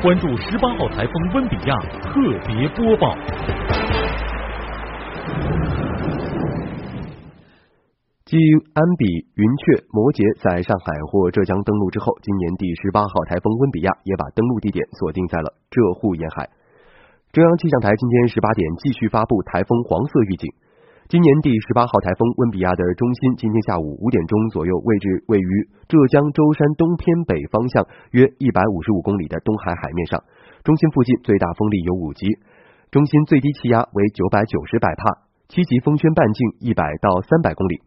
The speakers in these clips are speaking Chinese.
关注十八号台风温比亚特别播报。继安比、云雀、摩羯在上海或浙江登陆之后，今年第十八号台风温比亚也把登陆地点锁定在了浙沪沿海。中央气象台今天十八点继续发布台风黄色预警。今年第十八号台风温比亚的中心今天下午五点钟左右位置位于浙江舟山东偏北方向约一百五十五公里的东海海面上，中心附近最大风力有五级，中心最低气压为九百九十百帕，七级风圈半径一百到三百公里。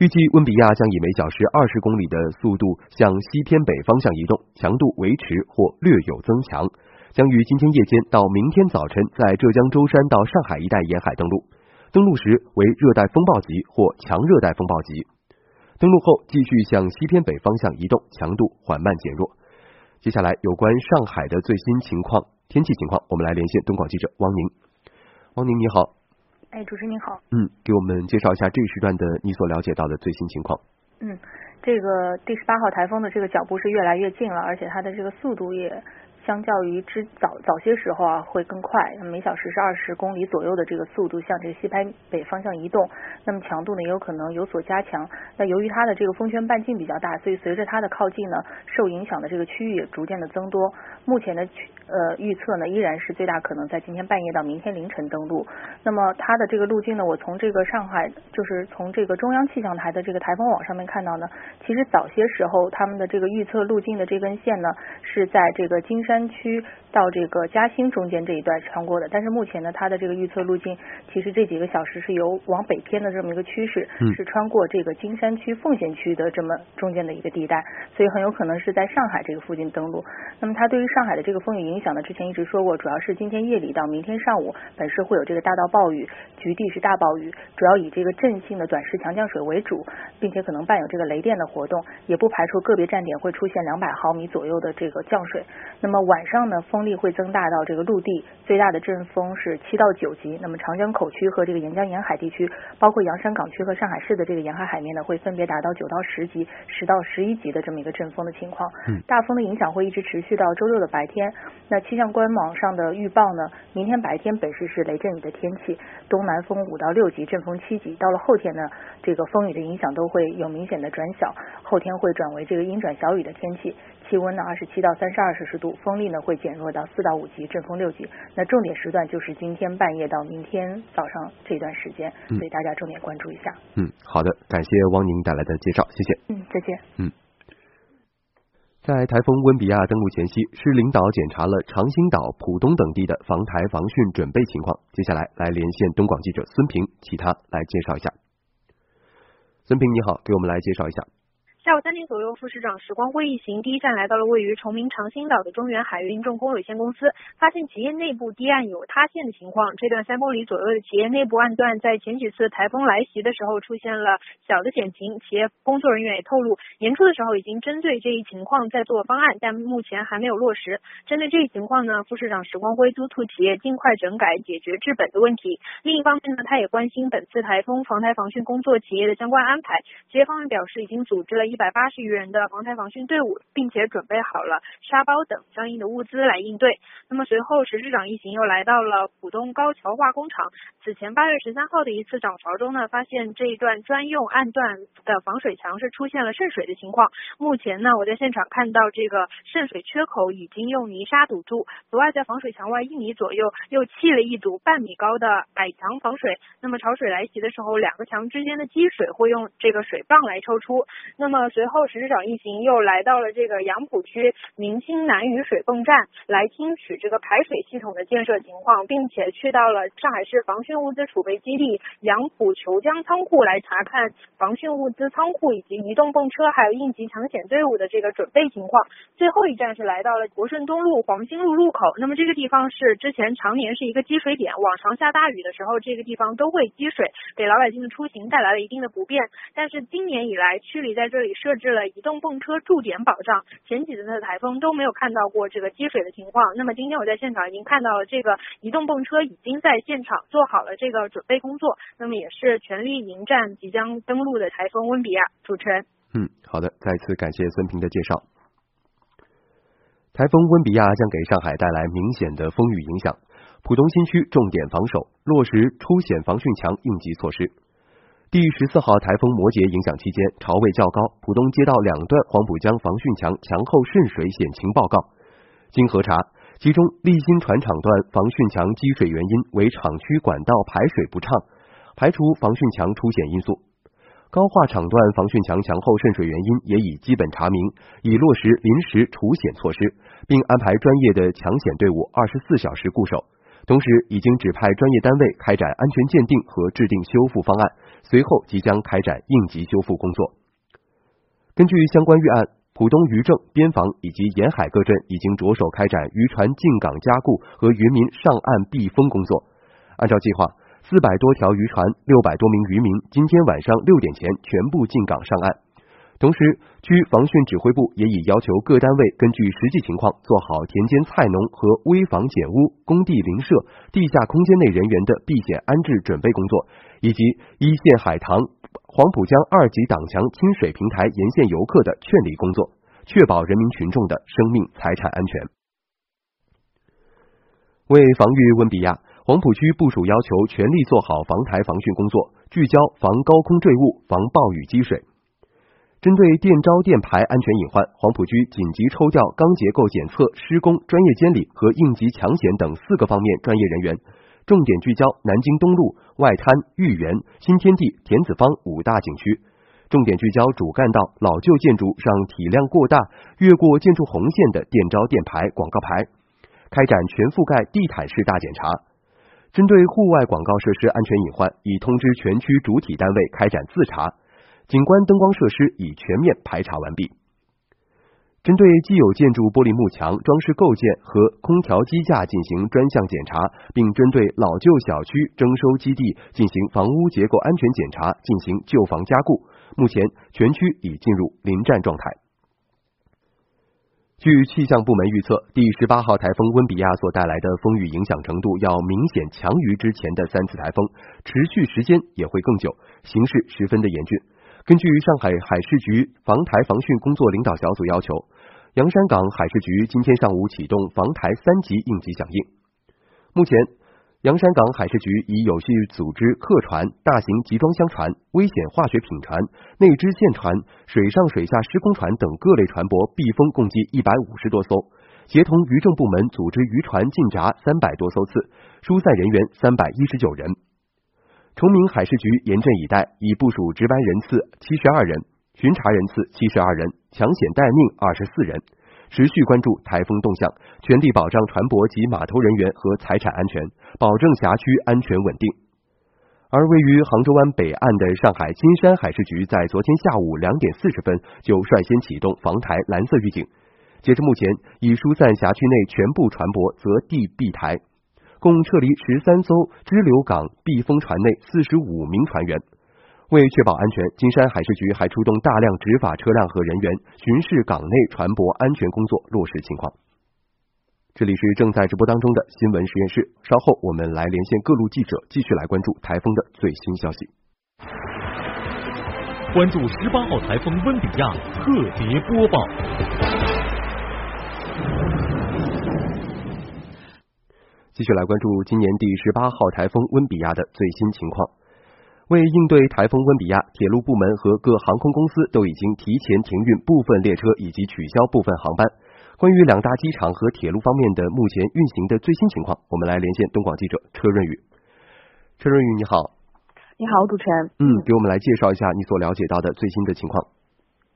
预计温比亚将以每小时二十公里的速度向西偏北方向移动，强度维持或略有增强，将于今天夜间到明天早晨在浙江舟山到上海一带沿海登陆。登陆时为热带风暴级或强热带风暴级，登陆后继续向西偏北方向移动，强度缓慢减弱。接下来有关上海的最新情况、天气情况，我们来连线东广记者汪宁。汪宁你好，哎，主持人您好，嗯，给我们介绍一下这一时段的你所了解到的最新情况。嗯，这个第十八号台风的这个脚步是越来越近了，而且它的这个速度也。相较于之早早些时候啊，会更快，每小时是二十公里左右的这个速度向这个西偏北方向移动，那么强度呢也有可能有所加强。那由于它的这个风圈半径比较大，所以随着它的靠近呢，受影响的这个区域也逐渐的增多。目前的呃预测呢，依然是最大可能在今天半夜到明天凌晨登陆。那么它的这个路径呢，我从这个上海就是从这个中央气象台的这个台风网上面看到呢，其实早些时候他们的这个预测路径的这根线呢，是在这个金山。山区到这个嘉兴中间这一段穿过的，但是目前呢，它的这个预测路径其实这几个小时是由往北偏的这么一个趋势，是穿过这个金山区奉贤区的这么中间的一个地带，所以很有可能是在上海这个附近登陆。那么它对于上海的这个风雨影响呢，之前一直说过，主要是今天夜里到明天上午，本市会有这个大到暴雨，局地是大暴雨，主要以这个阵性的短时强降水为主，并且可能伴有这个雷电的活动，也不排除个别站点会出现两百毫米左右的这个降水。那么晚上呢，风力会增大到这个陆地最大的阵风是七到九级。那么长江口区和这个沿江沿海地区，包括洋山港区和上海市的这个沿海海面呢，会分别达到九到十级、十到十一级的这么一个阵风的情况。大风的影响会一直持续到周六的白天。那气象官网上的预报呢，明天白天本市是雷阵雨的天气，东南风五到六级，阵风七级。到了后天呢，这个风雨的影响都会有明显的转小，后天会转为这个阴转小雨的天气。气温呢二十七到三十二摄氏度，风力呢会减弱到四到五级，阵风六级。那重点时段就是今天半夜到明天早上这段时间，所以大家重点关注一下。嗯，好的，感谢汪宁带来的介绍，谢谢。嗯，再见。嗯，在台风温比亚登陆前夕，市领导检查了长兴岛、浦东等地的防台防汛准备情况。接下来来连线东广记者孙平，其他来介绍一下。孙平你好，给我们来介绍一下。下午三点左右，副市长时光辉一行第一站来到了位于崇明长兴岛的中原海运重工有限公司，发现企业内部堤岸有塌陷的情况。这段三公里左右的企业内部岸段，在前几次台风来袭的时候出现了小的险情。企业工作人员也透露，年初的时候已经针对这一情况在做方案，但目前还没有落实。针对这一情况呢，副市长时光辉督促企业尽快整改，解决治本的问题。另一方面呢，他也关心本次台风防台防汛工作企业的相关安排。企业方面表示，已经组织了一。百八十余人的防台防汛队伍，并且准备好了沙包等相应的物资来应对。那么随后，石市长一行又来到了浦东高桥化工厂。此前八月十三号的一次涨潮中呢，发现这一段专用岸段的防水墙是出现了渗水的情况。目前呢，我在现场看到这个渗水缺口已经用泥沙堵住。此外，在防水墙外一米左右又砌了一堵半米高的矮墙防水。那么潮水来袭的时候，两个墙之间的积水会用这个水泵来抽出。那么随后，石市长一行又来到了这个杨浦区明清南雨水泵站，来听取这个排水系统的建设情况，并且去到了上海市防汛物资储备基地杨浦虬江仓库来查看防汛物资仓库以及移动泵车还有应急抢险队伍的这个准备情况。最后一站是来到了国顺东路黄兴路路口，那么这个地方是之前常年是一个积水点，往常下大雨的时候，这个地方都会积水，给老百姓的出行带来了一定的不便。但是今年以来，区里在这里。设置了移动泵车驻点保障，前几次的台风都没有看到过这个积水的情况。那么今天我在现场已经看到了这个移动泵车已经在现场做好了这个准备工作，那么也是全力迎战即将登陆的台风温比亚。主持人，嗯，好的，再次感谢孙平的介绍。台风温比亚将给上海带来明显的风雨影响，浦东新区重点防守，落实出险防汛强应急措施。第十四号台风摩羯影响期间，潮位较高，浦东街道两段黄浦江防汛墙墙后渗水险情报告。经核查，其中立新船厂段防汛墙积水原因为厂区管道排水不畅，排除防汛墙出险因素。高化厂段防汛墙墙后渗水原因也已基本查明，已落实临时除险措施，并安排专业的抢险队伍二十四小时固守。同时，已经指派专业单位开展安全鉴定和制定修复方案，随后即将开展应急修复工作。根据相关预案，浦东渔政、边防以及沿海各镇已经着手开展渔船进港加固和渔民上岸避风工作。按照计划，四百多条渔船、六百多名渔民今天晚上六点前全部进港上岸。同时，区防汛指挥部也已要求各单位根据实际情况做好田间菜农和危房简屋、工地邻舍、地下空间内人员的避险安置准备工作，以及一线海棠、黄浦江二级挡墙清水平台沿线游客的劝离工作，确保人民群众的生命财产安全。为防御温比亚，黄浦区部署要求全力做好防台防汛工作，聚焦防高空坠物、防暴雨积水。针对电招电排安全隐患，黄浦区紧急抽调钢结构检测、施工专业监理和应急抢险等四个方面专业人员，重点聚焦南京东路、外滩、豫园、新天地、田子坊五大景区，重点聚焦主干道老旧建筑上体量过大、越过建筑红线的电招电排广告牌，开展全覆盖地毯式大检查。针对户外广告设施安全隐患，已通知全区主体单位开展自查。景观灯光设施已全面排查完毕。针对既有建筑玻璃幕墙装饰构件和空调机架进行专项检查，并针对老旧小区征收基地进行房屋结构安全检查，进行旧房加固。目前，全区已进入临战状态。据气象部门预测，第十八号台风温比亚所带来的风雨影响程度要明显强于之前的三次台风，持续时间也会更久，形势十分的严峻。根据上海海事局防台防汛工作领导小组要求，洋山港海事局今天上午启动防台三级应急响应。目前，洋山港海事局已有序组织客船、大型集装箱船、危险化学品船、内支线船、水上水下施工船等各类船舶避风共计一百五十多艘，协同渔政部门组织渔船进闸三百多艘次，疏散人员三百一十九人。崇明海事局严阵以待，已部署值班人次七十二人，巡查人次七十二人，抢险待命二十四人，持续关注台风动向，全力保障船舶及码头人员和财产安全，保证辖区安全稳定。而位于杭州湾北岸的上海金山海事局在昨天下午两点四十分就率先启动防台蓝色预警，截至目前，已疏散辖区内全部船舶，择地避台。共撤离十三艘支流港避风船内四十五名船员。为确保安全，金山海事局还出动大量执法车辆和人员巡视港内船舶安全工作落实情况。这里是正在直播当中的新闻实验室，稍后我们来连线各路记者，继续来关注台风的最新消息。关注十八号台风温比亚特别播报。继续来关注今年第十八号台风温比亚的最新情况。为应对台风温比亚，铁路部门和各航空公司都已经提前停运部分列车以及取消部分航班。关于两大机场和铁路方面的目前运行的最新情况，我们来连线东广记者车润宇。车润宇，你好。你好，主持人。嗯，给我们来介绍一下你所了解到的最新的情况。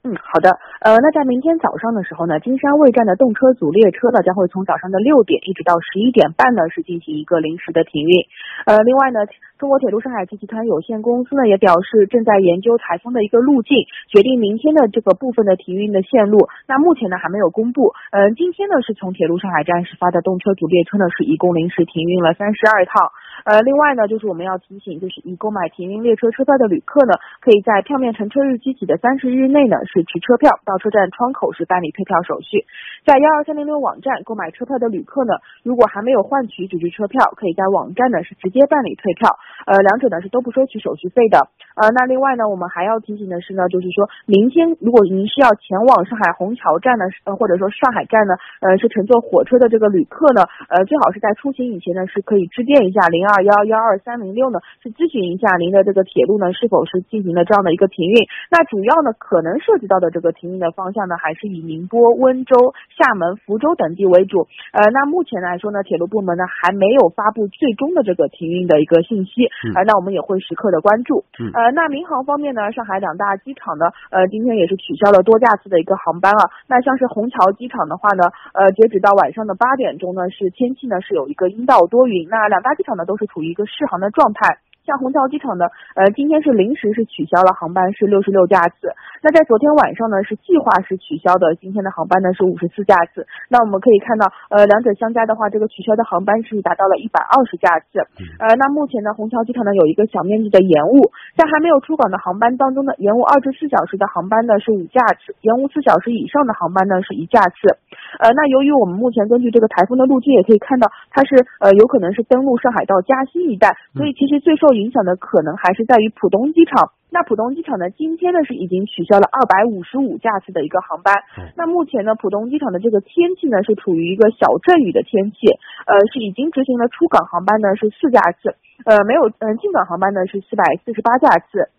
嗯，好的。呃，那在明天早上的时候呢，金山卫站的动车组列车呢，将会从早上的六点一直到十一点半呢，是进行一个临时的停运。呃，另外呢，中国铁路上海集团有限公司呢，也表示正在研究台风的一个路径，决定明天的这个部分的停运的线路。那目前呢，还没有公布。嗯，今天呢，是从铁路上海站始发的动车组列车呢，是一共临时停运了三十二趟。呃，另外呢，就是我们要提醒，就是已购买停运列车车票的旅客呢，可以在票面乘车日期起的三十日内呢，是持车票到车站窗口是办理退票手续。在幺二三零六网站购买车票的旅客呢，如果还没有换取纸质车票，可以在网站呢是直接办理退票。呃，两者呢是都不收取手续费的。呃，那另外呢，我们还要提醒的是呢，就是说明天如果您是要前往上海虹桥站呢，呃，或者说上海站呢，呃，是乘坐火车的这个旅客呢，呃，最好是在出行以前呢，是可以致电一下零二幺幺二三零六呢，是咨询一下您的这个铁路呢是否是进行了这样的一个停运。那主要呢，可能涉及到的这个停运的方向呢，还是以宁波、温州、厦门、福州等地为主。呃，那目前来说呢，铁路部门呢还没有发布最终的这个停运的一个信息。呃，那我们也会时刻的关注。呃，那民航方面呢，上海两大机场呢，呃，今天也是取消了多架次的一个航班啊。那像是虹桥机场的话呢，呃，截止到晚上的八点钟呢，是天气呢是有一个阴到多云。那两大机场呢都是处于一个试航的状态。像虹桥机场呢，呃，今天是临时是取消了航班，是六十六架次。那在昨天晚上呢，是计划是取消的，今天的航班呢是五十四架次。那我们可以看到，呃，两者相加的话，这个取消的航班是达到了一百二十架次。呃，那目前呢，虹桥机场呢有一个小面积的延误，在还没有出港的航班当中呢，延误二至四小时的航班呢是五架次，延误四小时以上的航班呢是一架次。呃，那由于我们目前根据这个台风的路径也可以看到，它是呃有可能是登陆上海到嘉兴一带，所以其实最受影响的可能还是在于浦东机场。那浦东机场呢，今天呢是已经取消了二百五十五架次的一个航班。那目前呢，浦东机场的这个天气呢是处于一个小阵雨的天气，呃，是已经执行了出港航班呢是四架次，呃，没有嗯进港航班呢是四百四十八架次。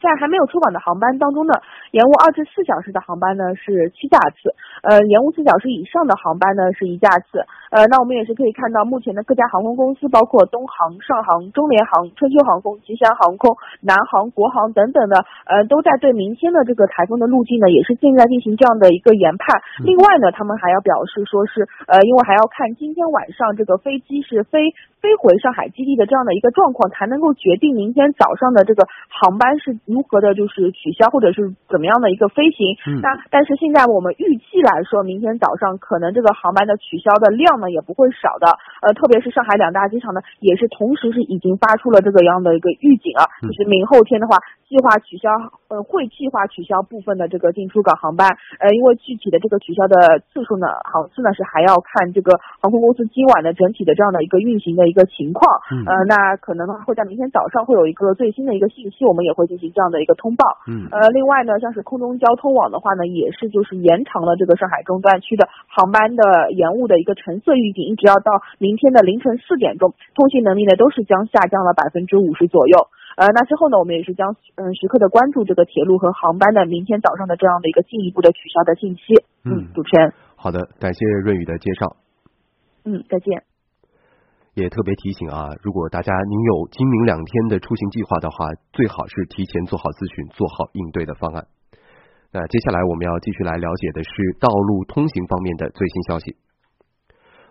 在还没有出港的航班当中呢，延误二至四小时的航班呢是七架次，呃，延误四小时以上的航班呢是一架次。呃，那我们也是可以看到，目前的各家航空公司，包括东航、上航、中联航、春秋航空、吉祥航空、南航、国航等等的，呃，都在对明天的这个台风的路径呢，也是正在进行这样的一个研判。另外呢，他们还要表示说是，呃，因为还要看今天晚上这个飞机是飞飞回上海基地的这样的一个状况，才能够决定明天早上的这个航班是如何的，就是取消或者是怎么样的一个飞行。嗯那但是现在我们预计来说，明天早上可能这个航班的取消的量。呢也不会少的，呃，特别是上海两大机场呢，也是同时是已经发出了这个样的一个预警啊，就是明后天的话，计划取消，呃，会计划取消部分的这个进出港航班，呃，因为具体的这个取消的次数呢，航次呢是还要看这个航空公司今晚的整体的这样的一个运行的一个情况，嗯呃，那可能呢会在明天早上会有一个最新的一个信息，我们也会进行这样的一个通报，嗯，呃，另外呢，像是空中交通网的话呢，也是就是延长了这个上海中段区的航班的延误的一个橙色。预警一直要到明天的凌晨四点钟，通信能力呢都是将下降了百分之五十左右。呃，那之后呢，我们也是将嗯时刻的关注这个铁路和航班的明天早上的这样的一个进一步的取消的信息。嗯，主持人。好的，感谢润宇的介绍。嗯，再见。也特别提醒啊，如果大家您有今明两天的出行计划的话，最好是提前做好咨询，做好应对的方案。那接下来我们要继续来了解的是道路通行方面的最新消息。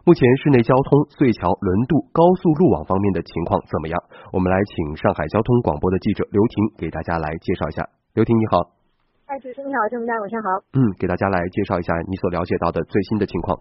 目前市内交通、隧桥、轮渡、高速路网方面的情况怎么样？我们来请上海交通广播的记者刘婷给大家来介绍一下。刘婷你好，哎，主持人你好，听众大家晚上好。嗯，给大家来介绍一下你所了解到的最新的情况。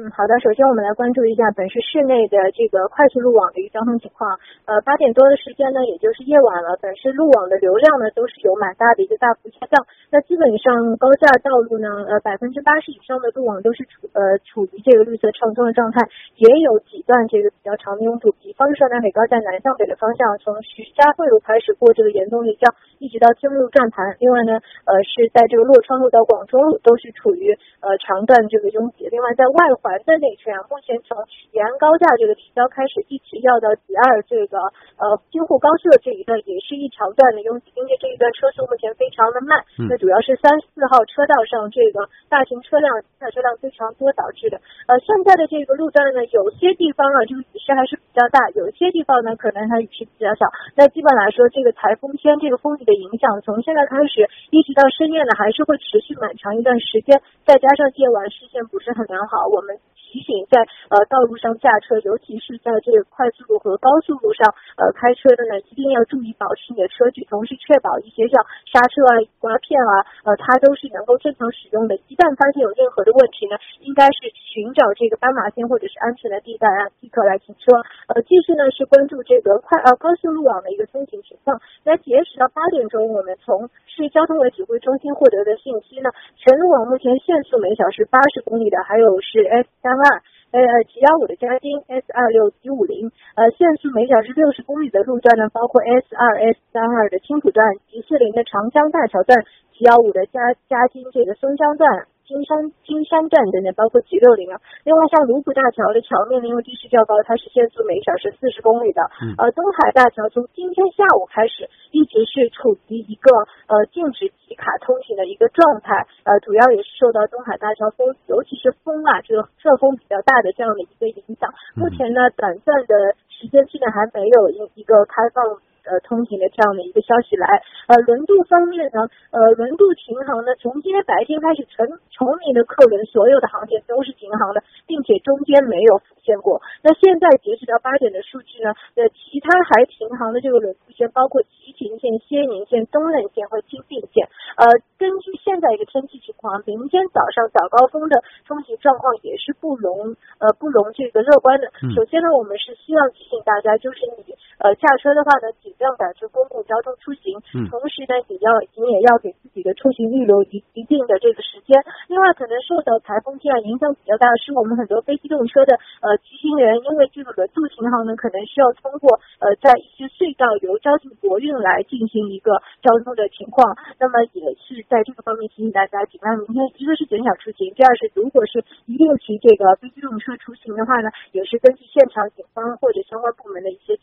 嗯，好的。首先，我们来关注一下本市市内的这个快速路网的一个交通情况。呃，八点多的时间呢，也就是夜晚了，本市路网的流量呢都是有蛮大的一个大幅下降。那基本上高架道路呢，呃，百分之八十以上的路网都是处呃处于这个绿色畅通的状态，也有几段这个比较长的拥堵。比方说南北高架南向北的方向，从徐家汇路开始过这个严冬立交，一直到金路站盘。另外呢，呃，是在这个洛川路到广州路都是处于呃长段这个拥挤。另外在外。环的内圈，目前从延安高架这个提交开始，一直要到吉二这个呃京沪高速的这一段，也是一条段的拥挤，并且这一段车速目前非常的慢。那主要是三四号车道上这个大型车辆、大车辆非常多导致的。呃，现在的这个路段呢，有些地方啊，这个雨势还是比较大；有些地方呢，可能它雨势比较小。那基本来说，这个台风天这个风雨的影响，从现在开始一直到深夜呢，还是会持续蛮长一段时间。再加上夜晚视线不是很良好，我们。提醒在呃道路上驾车，尤其是在这个快速路和高速路上呃开车的呢，一定要注意保持你的车距，同时确保一些像刹车啊、刮片啊，呃，它都是能够正常使用的。一旦发现有任何的问题呢，应该是寻找这个斑马线或者是安全的地带啊，立刻来停车。呃，继续呢是关注这个快呃高速路网的一个通行情况。那截止到八点钟，我们从市交通委指挥中心获得的信息呢，全路网目前限速每小时八十公里的还有是 S 三。二呃 G 幺五的嘉金 S 二六 G 五零，呃限速每小时六十公里的路段呢，包括 S 二 S 三二的青浦段，G 四零的长江大桥段，G 幺五的嘉嘉金这个松江段。金山金山站等等，包括 G 六零啊。另外，像卢浦大桥的桥面呢，因为地势较高，它是限速每小时四十公里的。呃，东海大桥从今天下午开始，一直是处于一个呃禁止集卡通行的一个状态。呃，主要也是受到东海大桥风，尤其是风啊，这个侧风比较大的这样的一个影响。目前呢，短暂的时间之内还没有一一个开放。呃，通行的这样的一个消息来，呃，轮渡方面呢，呃，轮渡停航呢，从今天白天开始，从崇明的客轮所有的航线都是停航的，并且中间没有浮现过。那现在截止到八点的数据呢，呃，其他还停航的这个轮渡线，包括吉平线、仙宁线、东冷线和金定线。呃，根据现在一个天气情况，明天早上早高峰的通行状况也是不容呃不容这个乐观的。首先呢，我们是希望提醒大家，就是你呃驾车的话呢，尽量改乘公共交通出行，同时呢，也要你也要给自己的出行预留一一定的这个时间。另外，可能受到台风天啊影响比较大，是我们很多非机动车的呃骑行人，因为这个轮渡停航呢，可能需要通过呃在一些隧道由交警国运来进行一个交通的情况。那么也是在这个方面提醒大家，尽量明天一个是减少出行，第二是如果是一定骑这个非机动车出行的话呢，也是根据现场警方或者相关部门的一些。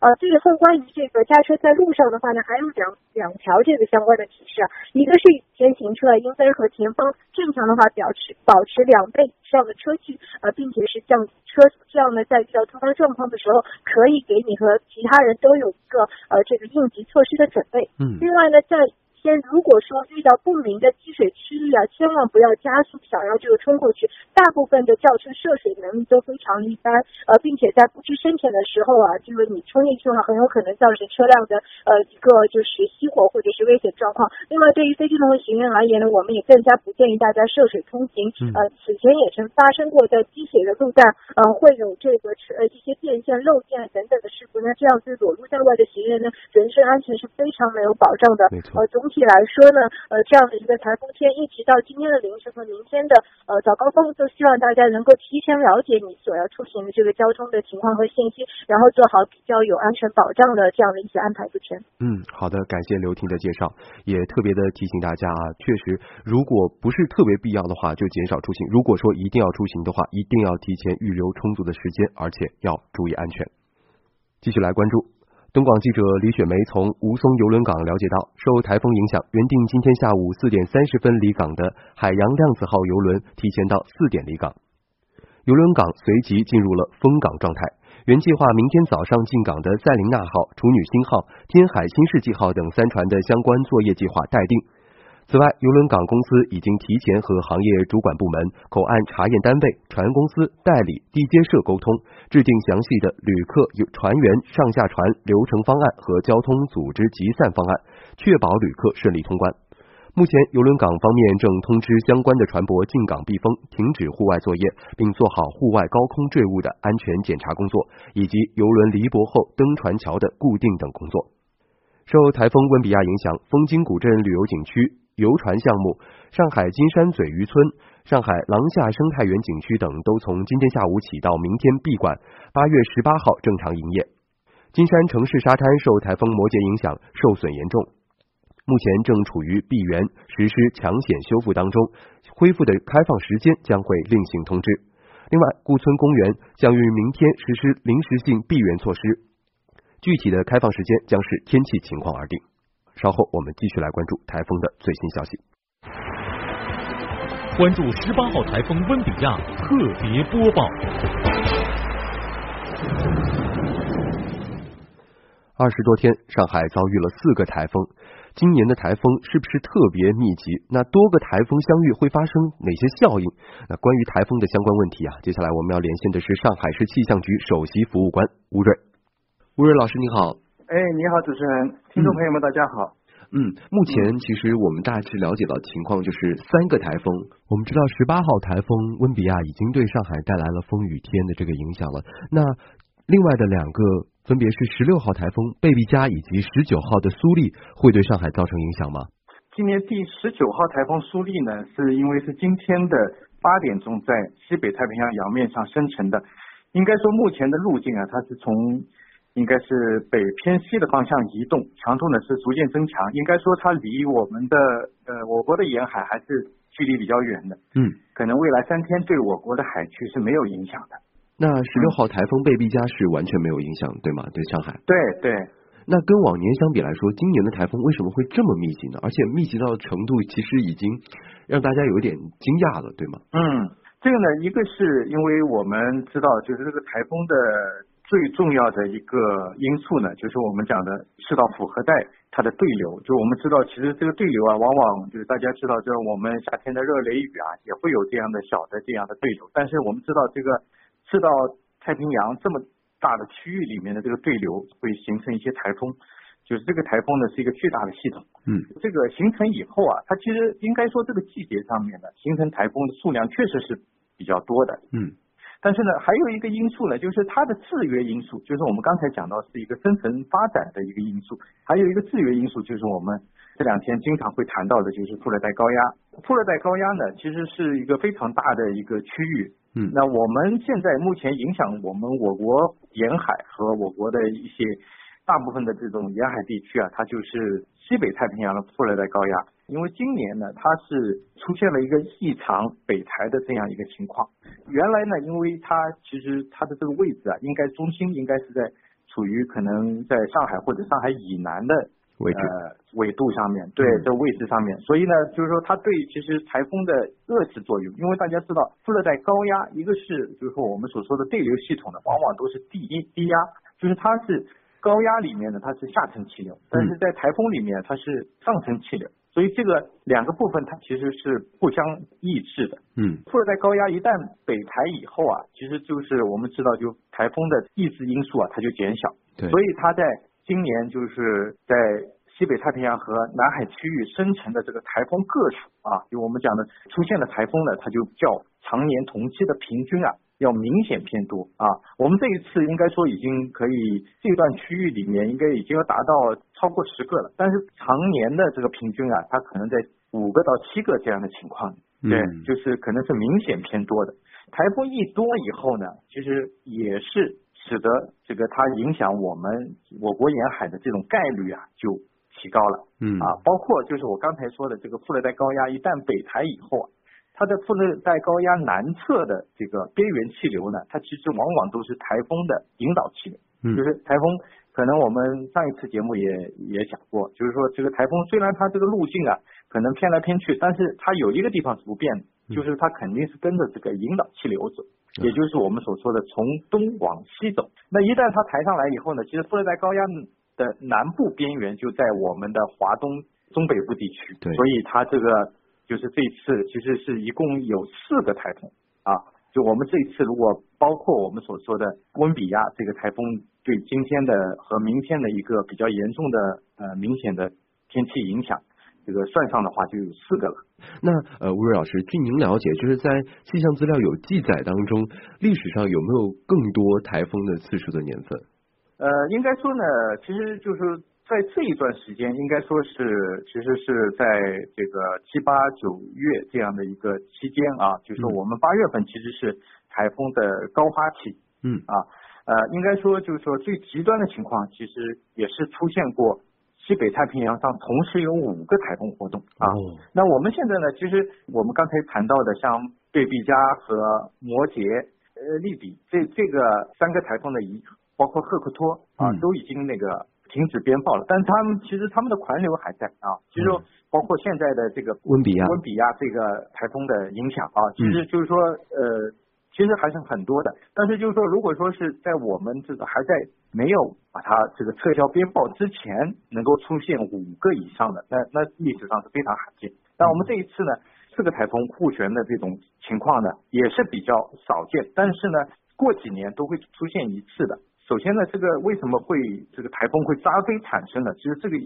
呃，最后关于这个驾车在路上的话呢，还有两两条这个相关的提示，一个是雨天行车应该和前方正常的话保持保持两倍以上的车距，呃，并且是降车速，这样呢，在遇到突发状况的时候，可以给你和其他人都有一个呃这个应急措施的准备。嗯。另外呢，在先如果说遇到不明的积水区域啊，千万不要加速想要这个冲过去。大部分的轿车涉水能力都非常一般，呃，并且在不知深浅的时候啊，就是你冲进去的话，很有可能造成车辆的呃一个就是熄火或者是危险状况。另外，对于非机动车行人而言呢，我们也更加不建议大家涉水通行。呃，此前也曾发生过在积水的路段，呃，会有这个呃一些电线漏电等等的事故。那这样对裸露在外的行人呢，人身安全是非常没有保障的。呃，总体。来说呢，呃，这样的一个台风天，一直到今天的凌晨和明天的呃早高峰，都希望大家能够提前了解你所要出行的这个交通的情况和信息，然后做好比较有安全保障的这样的一些安排就全。嗯，好的，感谢刘婷的介绍，也特别的提醒大家啊，确实，如果不是特别必要的话，就减少出行；如果说一定要出行的话，一定要提前预留充足的时间，而且要注意安全。继续来关注。东广记者李雪梅从吴淞邮轮港了解到，受台风影响，原定今天下午四点三十分离港的海洋量子号邮轮提前到四点离港，邮轮港随即进入了封港状态。原计划明天早上进港的赛琳娜号、处女星号、天海新世纪号等三船的相关作业计划待定。此外，邮轮港公司已经提前和行业主管部门、口岸查验单位、船公司、代理、地接社沟通，制定详细的旅客、船员上下船流程方案和交通组织集散方案，确保旅客顺利通关。目前，邮轮港方面正通知相关的船舶进港避风、停止户外作业，并做好户外高空坠物的安全检查工作，以及邮轮离泊后登船桥的固定等工作。受台风温比亚影响，枫金古镇旅游景区。游船项目、上海金山嘴渔村、上海廊下生态园景区等都从今天下午起到明天闭馆，八月十八号正常营业。金山城市沙滩受台风摩羯影响受损严重，目前正处于闭园实施抢险修复当中，恢复的开放时间将会另行通知。另外，顾村公园将于明天实施临时性闭园措施，具体的开放时间将视天气情况而定。稍后我们继续来关注台风的最新消息。关注十八号台风温比亚特别播报。二十多天，上海遭遇了四个台风。今年的台风是不是特别密集？那多个台风相遇会发生哪些效应？那关于台风的相关问题啊，接下来我们要连线的是上海市气象局首席服务官吴瑞。吴瑞老师，你好。哎，你好，主持人，听众朋友们，大家好。嗯，目前其实我们大致了解到情况，就是三个台风。我们知道十八号台风温比亚已经对上海带来了风雨天的这个影响了。那另外的两个分别是十六号台风贝碧嘉以及十九号的苏丽，会对上海造成影响吗？今年第十九号台风苏丽呢，是因为是今天的。八点钟在西北太平洋洋面上生成的。应该说目前的路径啊，它是从应该是北偏西的方向移动，强度呢是逐渐增强。应该说它离我们的呃我国的沿海还是距离比较远的。嗯，可能未来三天对我国的海区是没有影响的。那十六号台风贝碧嘉是完全没有影响，对吗？对上海？对对。那跟往年相比来说，今年的台风为什么会这么密集呢？而且密集到的程度，其实已经让大家有点惊讶了，对吗？嗯，这个呢，一个是因为我们知道，就是这个台风的最重要的一个因素呢，就是我们讲的赤道符合带它的对流。就我们知道，其实这个对流啊，往往就是大家知道，就是我们夏天的热雷雨啊，也会有这样的小的这样的对流。但是我们知道，这个赤道太平洋这么。大的区域里面的这个对流会形成一些台风，就是这个台风呢是一个巨大的系统。嗯，这个形成以后啊，它其实应该说这个季节上面的形成台风的数量确实是比较多的。嗯，但是呢，还有一个因素呢，就是它的制约因素，就是我们刚才讲到是一个生存发展的一个因素，还有一个制约因素就是我们这两天经常会谈到的，就是副热带高压。副热带高压呢，其实是一个非常大的一个区域。嗯，那我们现在目前影响我们我国沿海和我国的一些大部分的这种沿海地区啊，它就是西北太平洋的副热带高压。因为今年呢，它是出现了一个异常北台的这样一个情况。原来呢，因为它其实它的这个位置啊，应该中心应该是在处于可能在上海或者上海以南的。位置呃纬度上面，对这位置上面，所以呢，就是说它对其实台风的遏制作用，因为大家知道副热带高压，一个是就是说我们所说的对流系统呢，往往都是低低压，就是它是高压里面呢它是下层气流，但是在台风里面它是上层气流，所以这个两个部分它其实是互相抑制的。嗯，副热带高压一旦北抬以后啊，其实就是我们知道就台风的抑制因素啊，它就减小，对，所以它在。今年就是在西北太平洋和南海区域生成的这个台风个数啊，就我们讲的出现的台风呢，它就较常年同期的平均啊要明显偏多啊。我们这一次应该说已经可以这段区域里面应该已经要达到超过十个了，但是常年的这个平均啊，它可能在五个到七个这样的情况，对，就是可能是明显偏多的。台风一多以后呢，其实也是。使得这个它影响我们我国沿海的这种概率啊就提高了，嗯啊，包括就是我刚才说的这个副热带高压一旦北抬以后，它的副热带高压南侧的这个边缘气流呢，它其实往往都是台风的引导气流，嗯，就是台风可能我们上一次节目也也讲过，就是说这个台风虽然它这个路径啊可能偏来偏去，但是它有一个地方是不变的，就是它肯定是跟着这个引导气流走。也就是我们所说的从东往西走。那一旦它抬上来以后呢，其实副热带高压的南部边缘就在我们的华东中北部地区。所以它这个就是这次其实是一共有四个台风啊。就我们这一次如果包括我们所说的温比亚这个台风对今天的和明天的一个比较严重的呃明显的天气影响。这个算上的话就有四个了。那呃，吴瑞老师，据您了解，就是在气象资料有记载当中，历史上有没有更多台风的次数的年份？呃，应该说呢，其实就是在这一段时间，应该说是其实是在这个七八九月这样的一个期间啊，就是我们八月份其实是台风的高发期。嗯啊，呃，应该说就是说最极端的情况，其实也是出现过。西北太平洋上同时有五个台风活动啊，那我们现在呢，其实我们刚才谈到的像贝碧嘉和摩羯、呃利比这这个三个台风的一，包括赫克托啊，都已经那个停止鞭炮了，但他们其实他们的环流还在啊，其实包括现在的这个温比亚温比亚这个台风的影响啊，其实就是说呃。其实还是很多的，但是就是说，如果说是在我们这个还在没有把它这个撤销鞭炮之前，能够出现五个以上的，那那历史上是非常罕见。但我们这一次呢，四个台风互旋的这种情况呢，也是比较少见。但是呢，过几年都会出现一次的。首先呢，这个为什么会这个台风会扎堆产生呢？其实这个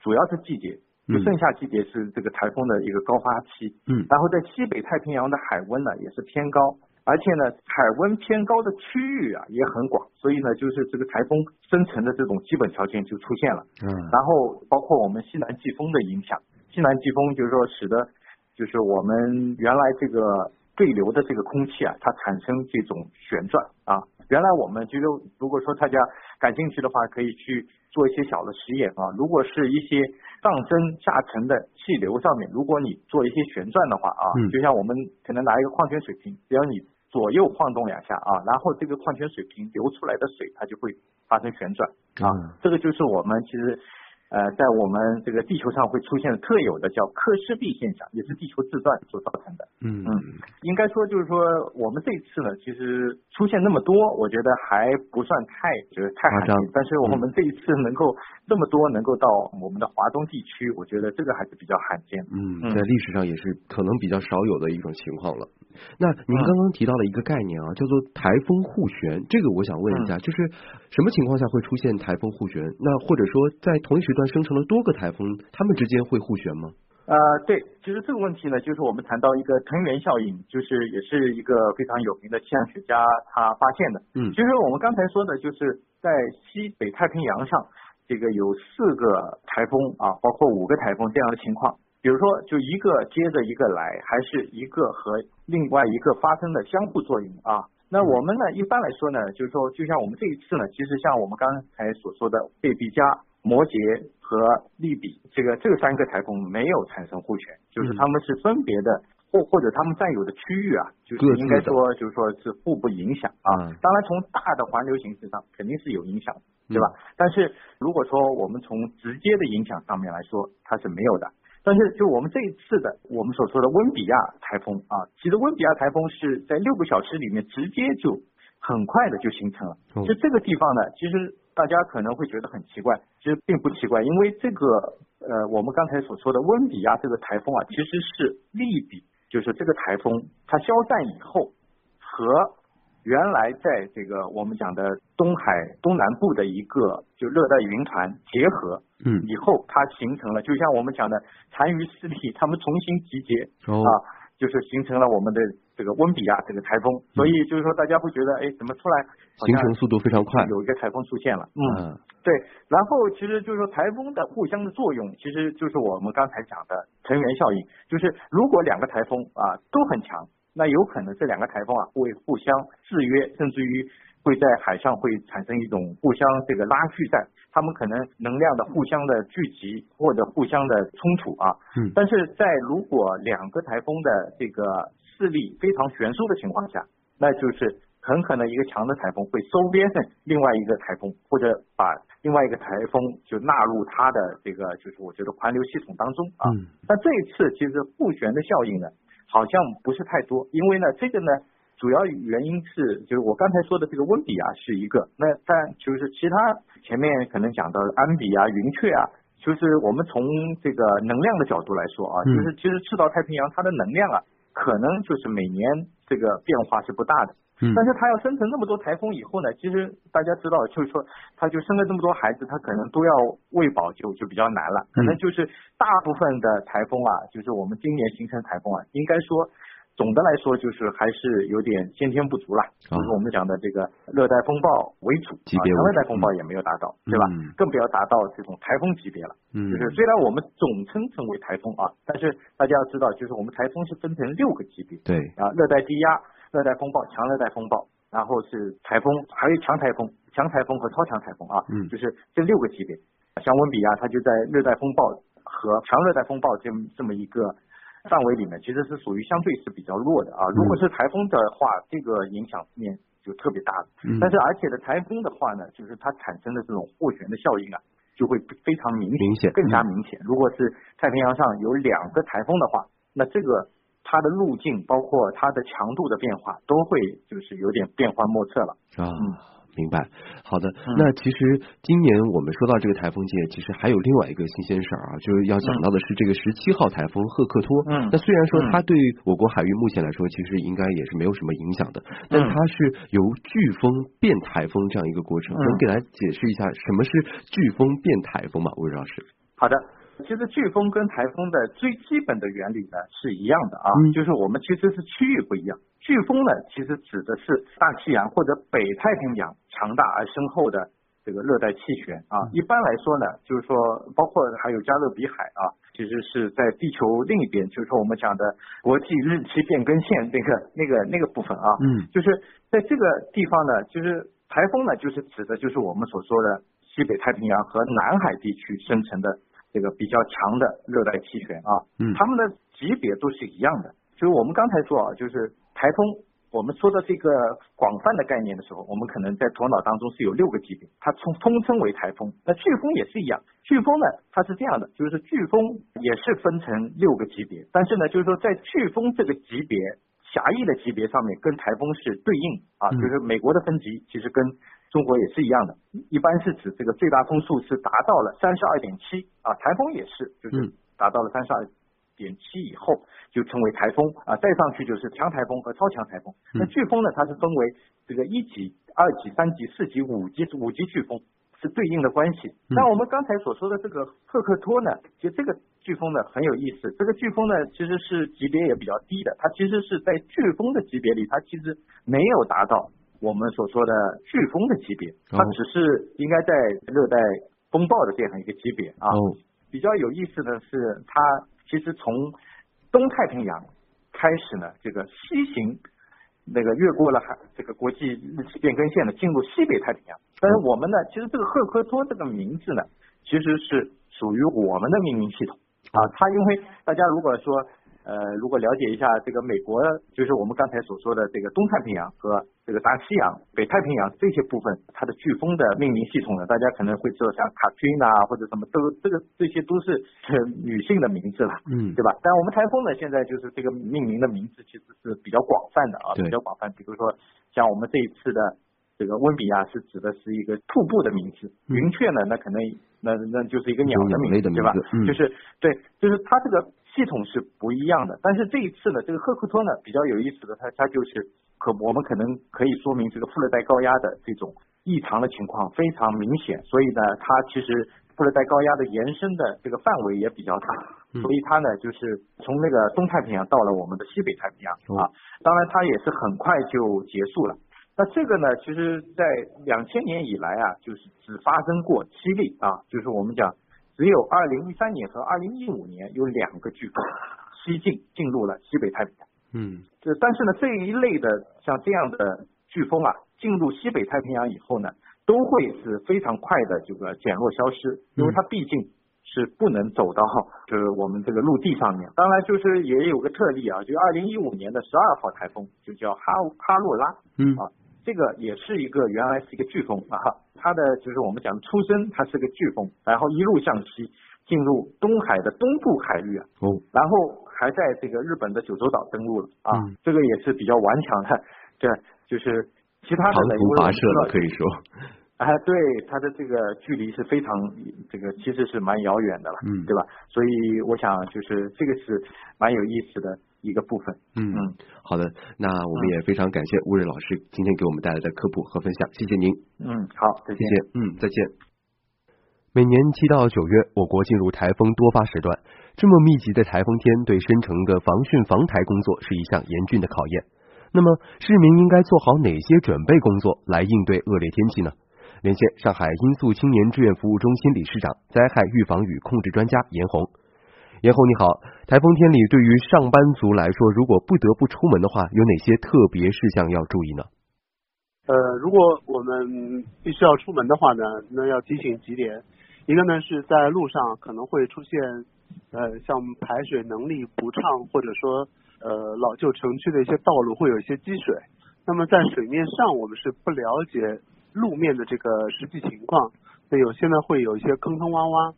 主要是季节，就盛夏季节是这个台风的一个高发期。嗯，然后在西北太平洋的海温呢也是偏高。而且呢，海温偏高的区域啊也很广，所以呢，就是这个台风生成的这种基本条件就出现了。嗯，然后包括我们西南季风的影响，西南季风就是说使得就是我们原来这个对流的这个空气啊，它产生这种旋转啊。原来我们就如果说大家感兴趣的话，可以去做一些小的实验啊。如果是一些上升下沉的气流上面，如果你做一些旋转的话啊，就像我们可能拿一个矿泉水瓶，只要你左右晃动两下啊，然后这个矿泉水瓶流出来的水它就会发生旋转啊。这个就是我们其实。呃，在我们这个地球上会出现特有的叫科氏璧现象，也是地球自转所造成的。嗯嗯，应该说就是说我们这次呢，其实出现那么多，我觉得还不算太就是太罕见。但是我们这一次能够这么多，能够到我们的华东地区，我觉得这个还是比较罕见。嗯，在历史上也是可能比较少有的一种情况了。那您刚刚提到了一个概念啊，叫做台风互旋，这个我想问一下，就是什么情况下会出现台风互旋？那或者说在同一时段生成了多个台风，它们之间会互旋吗？呃，对，其实这个问题呢，就是我们谈到一个藤原效应，就是也是一个非常有名的气象学家他发现的。嗯，其实我们刚才说的就是在西北太平洋上，这个有四个台风啊，包括五个台风这样的情况。比如说，就一个接着一个来，还是一个和另外一个发生的相互作用啊？那我们呢，一般来说呢，就是说，就像我们这一次呢，其实像我们刚才所说的贝碧加、摩羯和利比这个这三个台风没有产生互旋，就是他们是分别的，或或者他们占有的区域啊，就是应该说就是说是互不影响啊。当然，从大的环流形式上肯定是有影响，对吧？但是如果说我们从直接的影响上面来说，它是没有的。但是，就我们这一次的我们所说的温比亚台风啊，其实温比亚台风是在六个小时里面直接就很快的就形成了。就这个地方呢，其实大家可能会觉得很奇怪，其实并不奇怪，因为这个呃，我们刚才所说的温比亚这个台风啊，其实是利比，就是这个台风它消散以后和。原来在这个我们讲的东海东南部的一个就热带云团结合，嗯，以后它形成了，就像我们讲的残余势力，他们重新集结啊，就是形成了我们的这个温比亚这个台风。所以就是说，大家会觉得，哎，怎么出来形成速度非常快，有一个台风出现了。嗯，对。然后其实就是说，台风的互相的作用，其实就是我们刚才讲的成员效应，就是如果两个台风啊都很强。那有可能这两个台风啊会互相制约，甚至于会在海上会产生一种互相这个拉锯战，他们可能能量的互相的聚集或者互相的冲突啊。嗯。但是在如果两个台风的这个势力非常悬殊的情况下，那就是很可能一个强的台风会收编 另外一个台风，或者把另外一个台风就纳入它的这个就是我觉得环流系统当中啊。嗯。那这一次其实互旋的效应呢？好像不是太多，因为呢，这个呢，主要原因是就是我刚才说的这个温比啊是一个，那但就是其他前面可能讲到安比啊、云雀啊，就是我们从这个能量的角度来说啊，就是其实赤道太平洋它的能量啊，可能就是每年这个变化是不大的。但是它要生成那么多台风以后呢，其实大家知道，就是说，它就生了这么多孩子，它可能都要喂饱，就就比较难了。可能就是大部分的台风啊，就是我们今年形成台风啊，应该说总的来说就是还是有点先天不足了。就是我们讲的这个热带风暴为主，啊，强热带风暴也没有达到，对吧？更不要达到这种台风级别了。嗯。就是虽然我们总称称为台风啊，但是大家要知道，就是我们台风是分成六个级别。对。啊，热带低压。热带风暴、强热带风暴，然后是台风，还有强台风、强台风和超强台风啊，嗯，就是这六个级别。像温比亚，它就在热带风暴和强热带风暴这这么一个范围里面，其实是属于相对是比较弱的啊。如果是台风的话，这个影响面就特别大了。但是而且的台风的话呢，就是它产生的这种斡旋的效应啊，就会非常明显，更加明显。如果是太平洋上有两个台风的话，那这个。它的路径，包括它的强度的变化，都会就是有点变幻莫测了啊。明白，好的。那其实今年我们说到这个台风界，其实还有另外一个新鲜事儿啊，就是要讲到的是这个十七号台风赫克托。嗯。那虽然说它对我国海域目前来说，其实应该也是没有什么影响的，但它是由飓风变台风这样一个过程。能给大家解释一下什么是飓风变台风吗？魏老师。好的。其实飓风跟台风的最基本的原理呢是一样的啊，就是我们其实是区域不一样。飓风呢其实指的是大西洋或者北太平洋强大而深厚的这个热带气旋啊。一般来说呢，就是说包括还有加勒比海啊，其其实是在地球另一边，就是说我们讲的国际日期变更线那个那个那个部分啊。嗯，就是在这个地方呢，就是台风呢，就是指的就是我们所说的西北太平洋和南海地区生成的这个比较强的热带气旋啊。嗯，它们的级别都是一样的。就是我们刚才说啊，就是台风。我们说的这个广泛的概念的时候，我们可能在头脑当中是有六个级别，它通通称为台风。那飓风也是一样，飓风呢，它是这样的，就是飓风也是分成六个级别，但是呢，就是说在飓风这个级别狭义的级别上面，跟台风是对应啊，就是美国的分级其实跟中国也是一样的，一般是指这个最大风速是达到了三十二点七啊，台风也是，就是达到了三十二。点七以后就称为台风啊，再上去就是强台风和超强台风。那飓风呢，它是分为这个一级、二级、三级、四级、五级，五级飓风是对应的关系。那我们刚才所说的这个赫克托呢，其实这个飓风呢很有意思。这个飓风呢其实是级别也比较低的，它其实是在飓风的级别里，它其实没有达到我们所说的飓风的级别，它只是应该在热带风暴的这样一个级别啊。比较有意思的是它。其实从东太平洋开始呢，这个西行那个越过了海这个国际日期变更线呢，进入西北太平洋。但是我们呢，其实这个赫克托这个名字呢，其实是属于我们的命名系统啊。它因为大家如果说。呃，如果了解一下这个美国，就是我们刚才所说的这个东太平洋和这个大西洋、北太平洋这些部分，它的飓风的命名系统呢，大家可能会知道像卡君啊或者什么都这个这些都是女性的名字了，嗯，对吧？但我们台风呢，现在就是这个命名的名字其实是比较广泛的啊，比较广泛。比如说像我们这一次的这个温比亚是指的是一个瀑布的名字，云雀呢，那可能那那就是一个鸟的名字，对吧？就是对，就是它这个。系统是不一样的，但是这一次呢，这个赫克托呢比较有意思的，它它就是可我们可能可以说明这个富热带高压的这种异常的情况非常明显，所以呢，它其实富热带高压的延伸的这个范围也比较大，所以它呢就是从那个东太平洋到了我们的西北太平洋。啊，当然它也是很快就结束了。那这个呢，其实在两千年以来啊，就是只发生过七例。啊，就是我们讲。只有二零一三年和二零一五年有两个飓风西进进入了西北太平洋。嗯，这但是呢，这一类的像这样的飓风啊，进入西北太平洋以后呢，都会是非常快的这个减弱消失，因为它毕竟是不能走到就是我们这个陆地上面。当然，就是也有个特例啊，就二零一五年的十二号台风就叫哈哈洛拉。嗯啊。这个也是一个原来是一个飓风啊，它的就是我们讲出生，它是个飓风，然后一路向西进入东海的东部海域啊，哦，然后还在这个日本的九州岛登陆了啊，这个也是比较顽强的，对，就是其他的长途跋涉了可以说，哎，对，它的这个距离是非常这个其实是蛮遥远的了，嗯，对吧？所以我想就是这个是蛮有意思的。一个部分，嗯嗯，好的，那我们也非常感谢吴瑞老师今天给我们带来的科普和分享，谢谢您。嗯，好，再见。嗯，再见。每年七到九月，我国进入台风多发时段，这么密集的台风天，对深城的防汛防台工作是一项严峻的考验。那么，市民应该做好哪些准备工作来应对恶劣天气呢？连线上海罂粟青年志愿服务中心理事长、灾害预防与控制专家严红。严红你好，台风天里对于上班族来说，如果不得不出门的话，有哪些特别事项要注意呢？呃，如果我们必须要出门的话呢，那要提醒几点。一个呢是在路上可能会出现呃像排水能力不畅，或者说呃老旧城区的一些道路会有一些积水。那么在水面上我们是不了解路面的这个实际情况，那有些呢会有一些坑坑洼洼。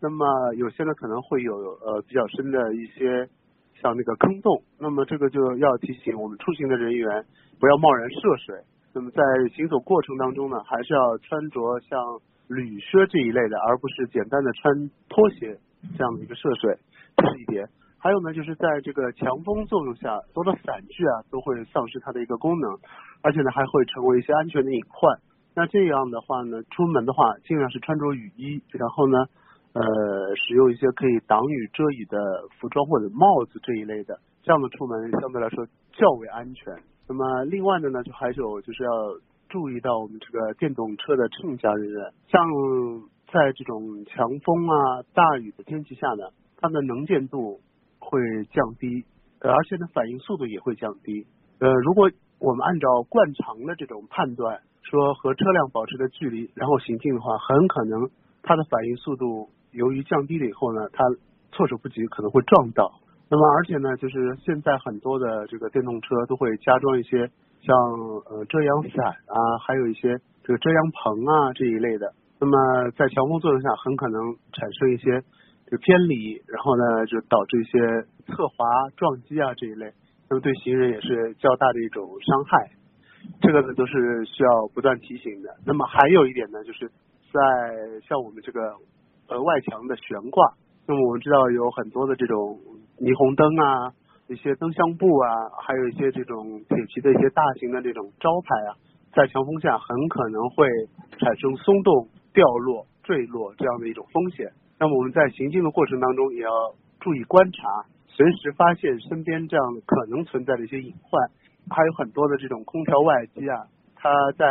那么有些呢可能会有呃比较深的一些像那个坑洞，那么这个就要提醒我们出行的人员不要贸然涉水。那么在行走过程当中呢，还是要穿着像铝靴这一类的，而不是简单的穿拖鞋这样的一个涉水，这是一点。还有呢，就是在这个强风作用下，所有的伞具啊都会丧失它的一个功能，而且呢还会成为一些安全的隐患。那这样的话呢，出门的话尽量是穿着雨衣，然后呢。呃，使用一些可以挡雨遮雨的服装或者帽子这一类的，这样的出门相对来说较为安全。那么另外的呢，就还有就是要注意到我们这个电动车的乘驾人员，像在这种强风啊、大雨的天气下呢，它的能见度会降低，而且呢反应速度也会降低。呃，如果我们按照惯常的这种判断，说和车辆保持的距离，然后行进的话，很可能它的反应速度由于降低了以后呢，它措手不及，可能会撞到。那么而且呢，就是现在很多的这个电动车都会加装一些像呃遮阳伞啊，还有一些这个遮阳棚啊这一类的。那么在强风作用下，很可能产生一些这个偏离，然后呢就导致一些侧滑、撞击啊这一类，那么对行人也是较大的一种伤害。这个呢都是需要不断提醒的。那么还有一点呢，就是在像我们这个呃外墙的悬挂，那么我们知道有很多的这种霓虹灯啊，一些灯箱布啊，还有一些这种铁皮的一些大型的这种招牌啊，在强风下很可能会产生松动。掉落、坠落这样的一种风险，那么我们在行进的过程当中也要注意观察，随时发现身边这样可能存在的一些隐患。还有很多的这种空调外机啊，它在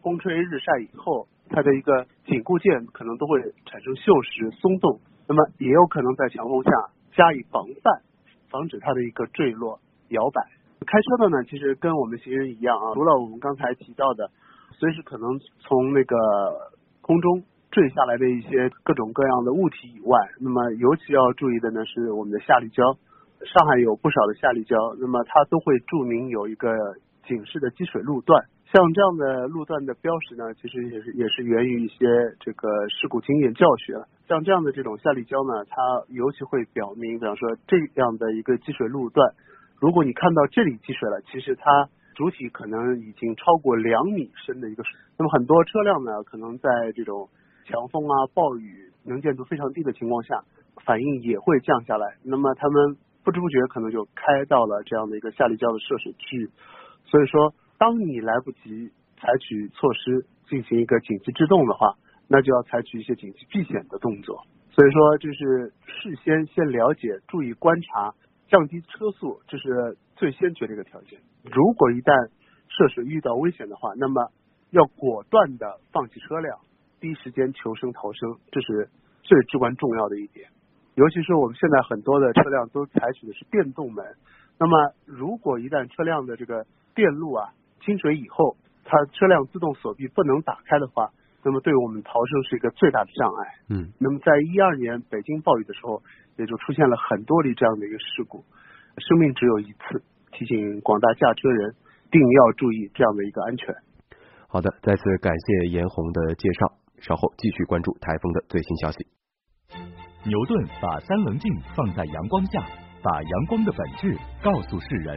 风吹日晒以后，它的一个紧固件可能都会产生锈蚀、松动，那么也有可能在强风下加以防范，防止它的一个坠落、摇摆。开车的呢，其实跟我们行人一样啊，除了我们刚才提到的，随时可能从那个。空中坠下来的一些各种各样的物体以外，那么尤其要注意的呢是我们的下立交。上海有不少的下立交，那么它都会注明有一个警示的积水路段。像这样的路段的标识呢，其实也是也是源于一些这个事故经验教学。像这样的这种下立交呢，它尤其会表明，比方说这样的一个积水路段，如果你看到这里积水了，其实它。主体可能已经超过两米深的一个水，那么很多车辆呢，可能在这种强风啊、暴雨、能见度非常低的情况下，反应也会降下来。那么他们不知不觉可能就开到了这样的一个下立交的涉水区域。所以说，当你来不及采取措施进行一个紧急制动的话，那就要采取一些紧急避险的动作。所以说，就是事先先了解、注意观察。降低车速，这是最先决的一个条件。如果一旦涉水遇到危险的话，那么要果断的放弃车辆，第一时间求生逃生，这是最至关重要的一点。尤其是我们现在很多的车辆都采取的是电动门，那么如果一旦车辆的这个电路啊进水以后，它车辆自动锁闭不能打开的话，那么对我们逃生是一个最大的障碍。嗯，那么在一二年北京暴雨的时候。也就出现了很多例这样的一个事故，生命只有一次，提醒广大驾车人定要注意这样的一个安全。好的，再次感谢严红的介绍，稍后继续关注台风的最新消息。牛顿把三棱镜放在阳光下，把阳光的本质告诉世人。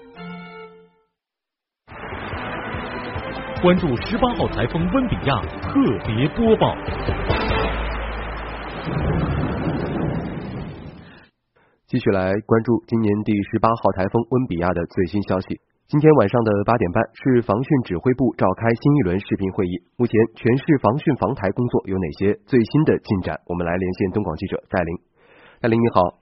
关注十八号台风温比亚特别播报。继续来关注今年第十八号台风温比亚的最新消息。今天晚上的八点半，是防汛指挥部召开新一轮视频会议。目前全市防汛防台工作有哪些最新的进展？我们来连线东广记者戴琳。戴琳你好，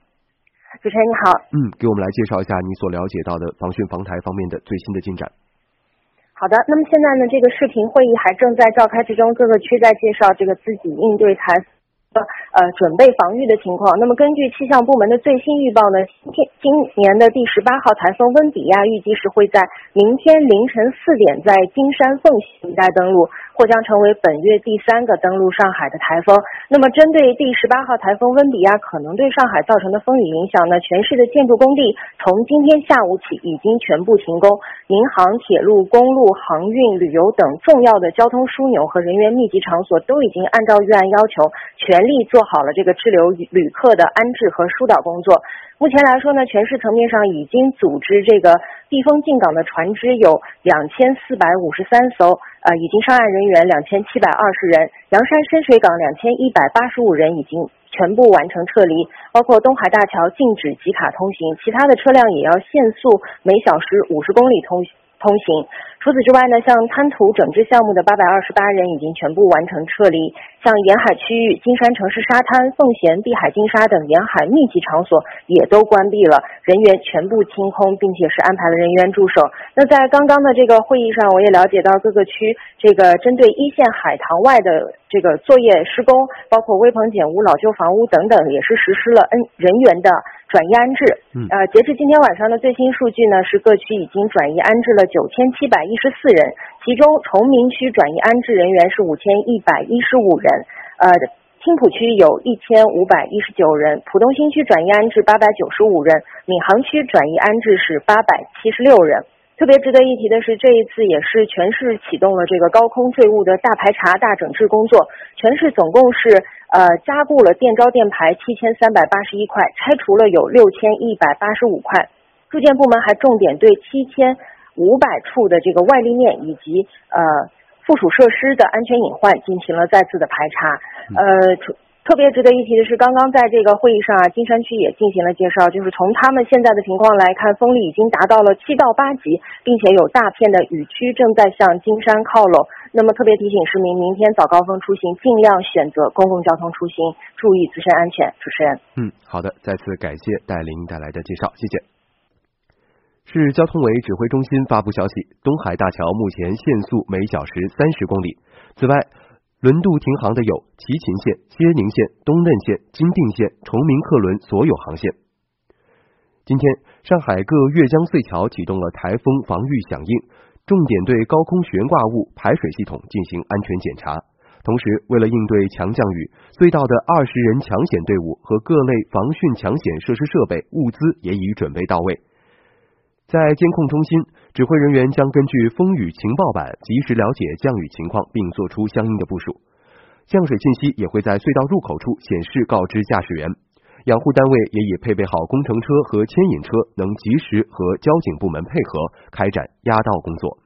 主持人你好，嗯，给我们来介绍一下你所了解到的防汛防台方面的最新的进展。好的，那么现在呢，这个视频会议还正在召开之中，各个区在介绍这个自己应对台。呃，准备防御的情况。那么，根据气象部门的最新预报呢，今今年的第十八号台风温比亚预计是会在明天凌晨四点在金山凤溪一带登陆。或将成为本月第三个登陆上海的台风。那么，针对第十八号台风温比亚可能对上海造成的风雨影响呢？全市的建筑工地从今天下午起已经全部停工，银行、铁路、公路、航运、旅游等重要的交通枢纽和人员密集场所都已经按照预案要求，全全力做好了这个滞留旅客的安置和疏导工作。目前来说呢，全市层面上已经组织这个避风进港的船只有两千四百五十三艘，呃，已经上岸人员两千七百二十人，阳山深水港两千一百八十五人已经全部完成撤离，包括东海大桥禁止集卡通行，其他的车辆也要限速每小时五十公里通通行。除此之外呢，像滩涂整治项目的八百二十八人已经全部完成撤离，像沿海区域金山城市沙滩、奉贤、碧海金沙等沿海密集场所也都关闭了，人员全部清空，并且是安排了人员驻守。那在刚刚的这个会议上，我也了解到各个区这个针对一线海塘外的这个作业施工，包括危棚简屋、老旧房屋等等，也是实施了 N 人员的。转移安置，呃，截至今天晚上的最新数据呢，是各区已经转移安置了九千七百一一十四人，其中崇明区转移安置人员是五千一百一十五人，呃，青浦区有一千五百一十九人，浦东新区转移安置八百九十五人，闵行区转移安置是八百七十六人。特别值得一提的是，这一次也是全市启动了这个高空坠物的大排查、大整治工作。全市总共是呃加固了电招电排七千三百八十一块，拆除了有六千一百八十五块。住建部门还重点对七千五百处的这个外立面以及呃附属设施的安全隐患进行了再次的排查。呃。特别值得一提的是，刚刚在这个会议上啊，金山区也进行了介绍，就是从他们现在的情况来看，风力已经达到了七到八级，并且有大片的雨区正在向金山靠拢。那么特别提醒市民，明天早高峰出行尽量选择公共交通出行，注意自身安全。主持人，嗯，好的，再次感谢戴琳带来的介绍，谢谢。市交通委指挥中心发布消息，东海大桥目前限速每小时三十公里。此外，轮渡停航的有齐秦线、接宁线、东嫩线、金定线、崇明客轮所有航线。今天，上海各越江隧桥启动了台风防御响应，重点对高空悬挂物排水系统进行安全检查。同时，为了应对强降雨，隧道的二十人抢险队伍和各类防汛抢险设施设备物资也已准备到位。在监控中心，指挥人员将根据风雨情报板及时了解降雨情况，并做出相应的部署。降水信息也会在隧道入口处显示，告知驾驶员。养护单位也已配备好工程车和牵引车，能及时和交警部门配合开展压道工作。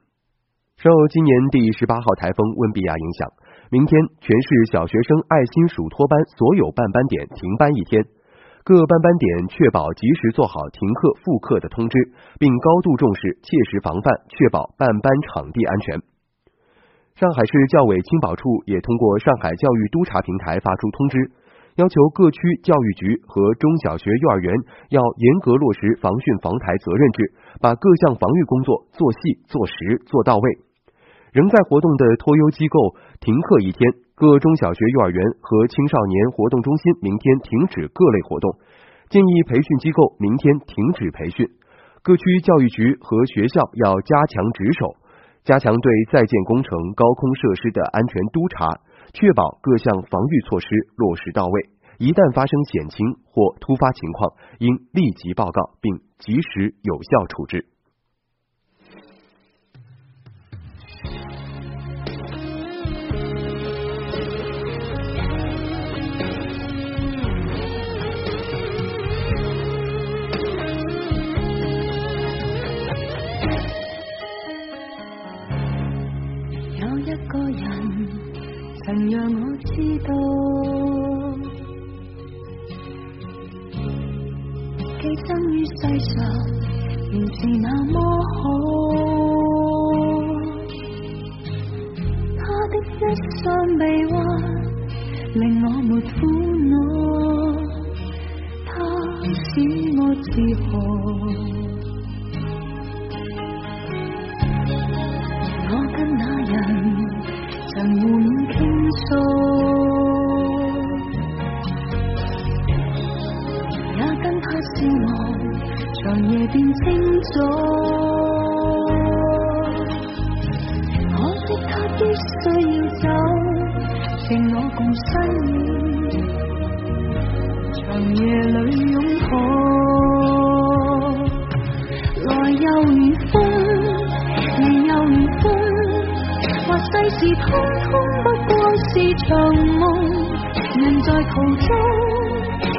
受今年第十八号台风温比亚影响，明天全市小学生爱心暑托班所有办班点停班一天。各班班点确保及时做好停课复课的通知，并高度重视切实防范，确保办班场地安全。上海市教委青保处也通过上海教育督查平台发出通知，要求各区教育局和中小学、幼儿园要严格落实防汛防台责任制，把各项防御工作做细、做实、做到位。仍在活动的托优机构停课一天。各中小学、幼儿园和青少年活动中心明天停止各类活动，建议培训机构明天停止培训。各区教育局和学校要加强值守，加强对在建工程、高空设施的安全督查，确保各项防御措施落实到位。一旦发生险情或突发情况，应立即报告并及时有效处置。知道，寄生于世上仍是那麼好。他的一雙臂彎，令我沒苦惱，他使我自豪。变清楚。可惜他必须要走，剩我共身影，长夜里拥抱。来又如风，离又如风，或世事通通不过是场梦。人在途中，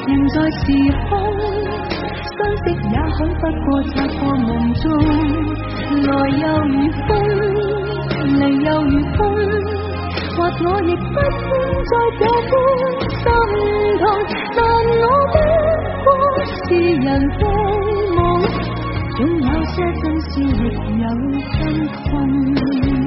人在时空。不过擦过梦中来又如风离又如风或我亦不应再这般心痛但我不过是人的梦总有些真事亦有真痛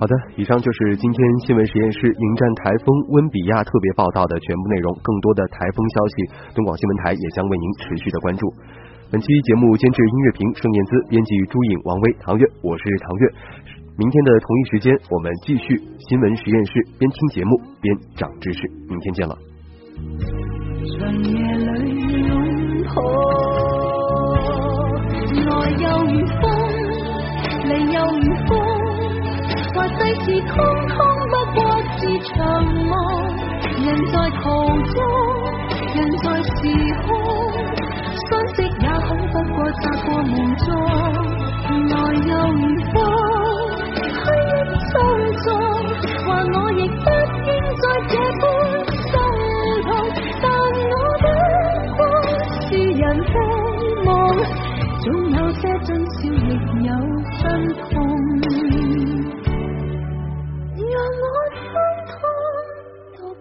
好的，以上就是今天新闻实验室迎战台风温比亚特别报道的全部内容。更多的台风消息，东广新闻台也将为您持续的关注。本期节目监制音乐评盛燕姿，编辑朱颖、王威、唐月，我是唐月。明天的同一时间，我们继续新闻实验室，边听节目边长知识。明天见了。世事空空不过是场梦，人在途中，人在时空，相识也好不过擦过梦中，来又如风，虚忆匆匆，话我亦不应再这般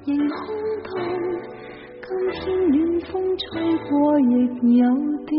仍空洞，今天暖风吹过，亦有点。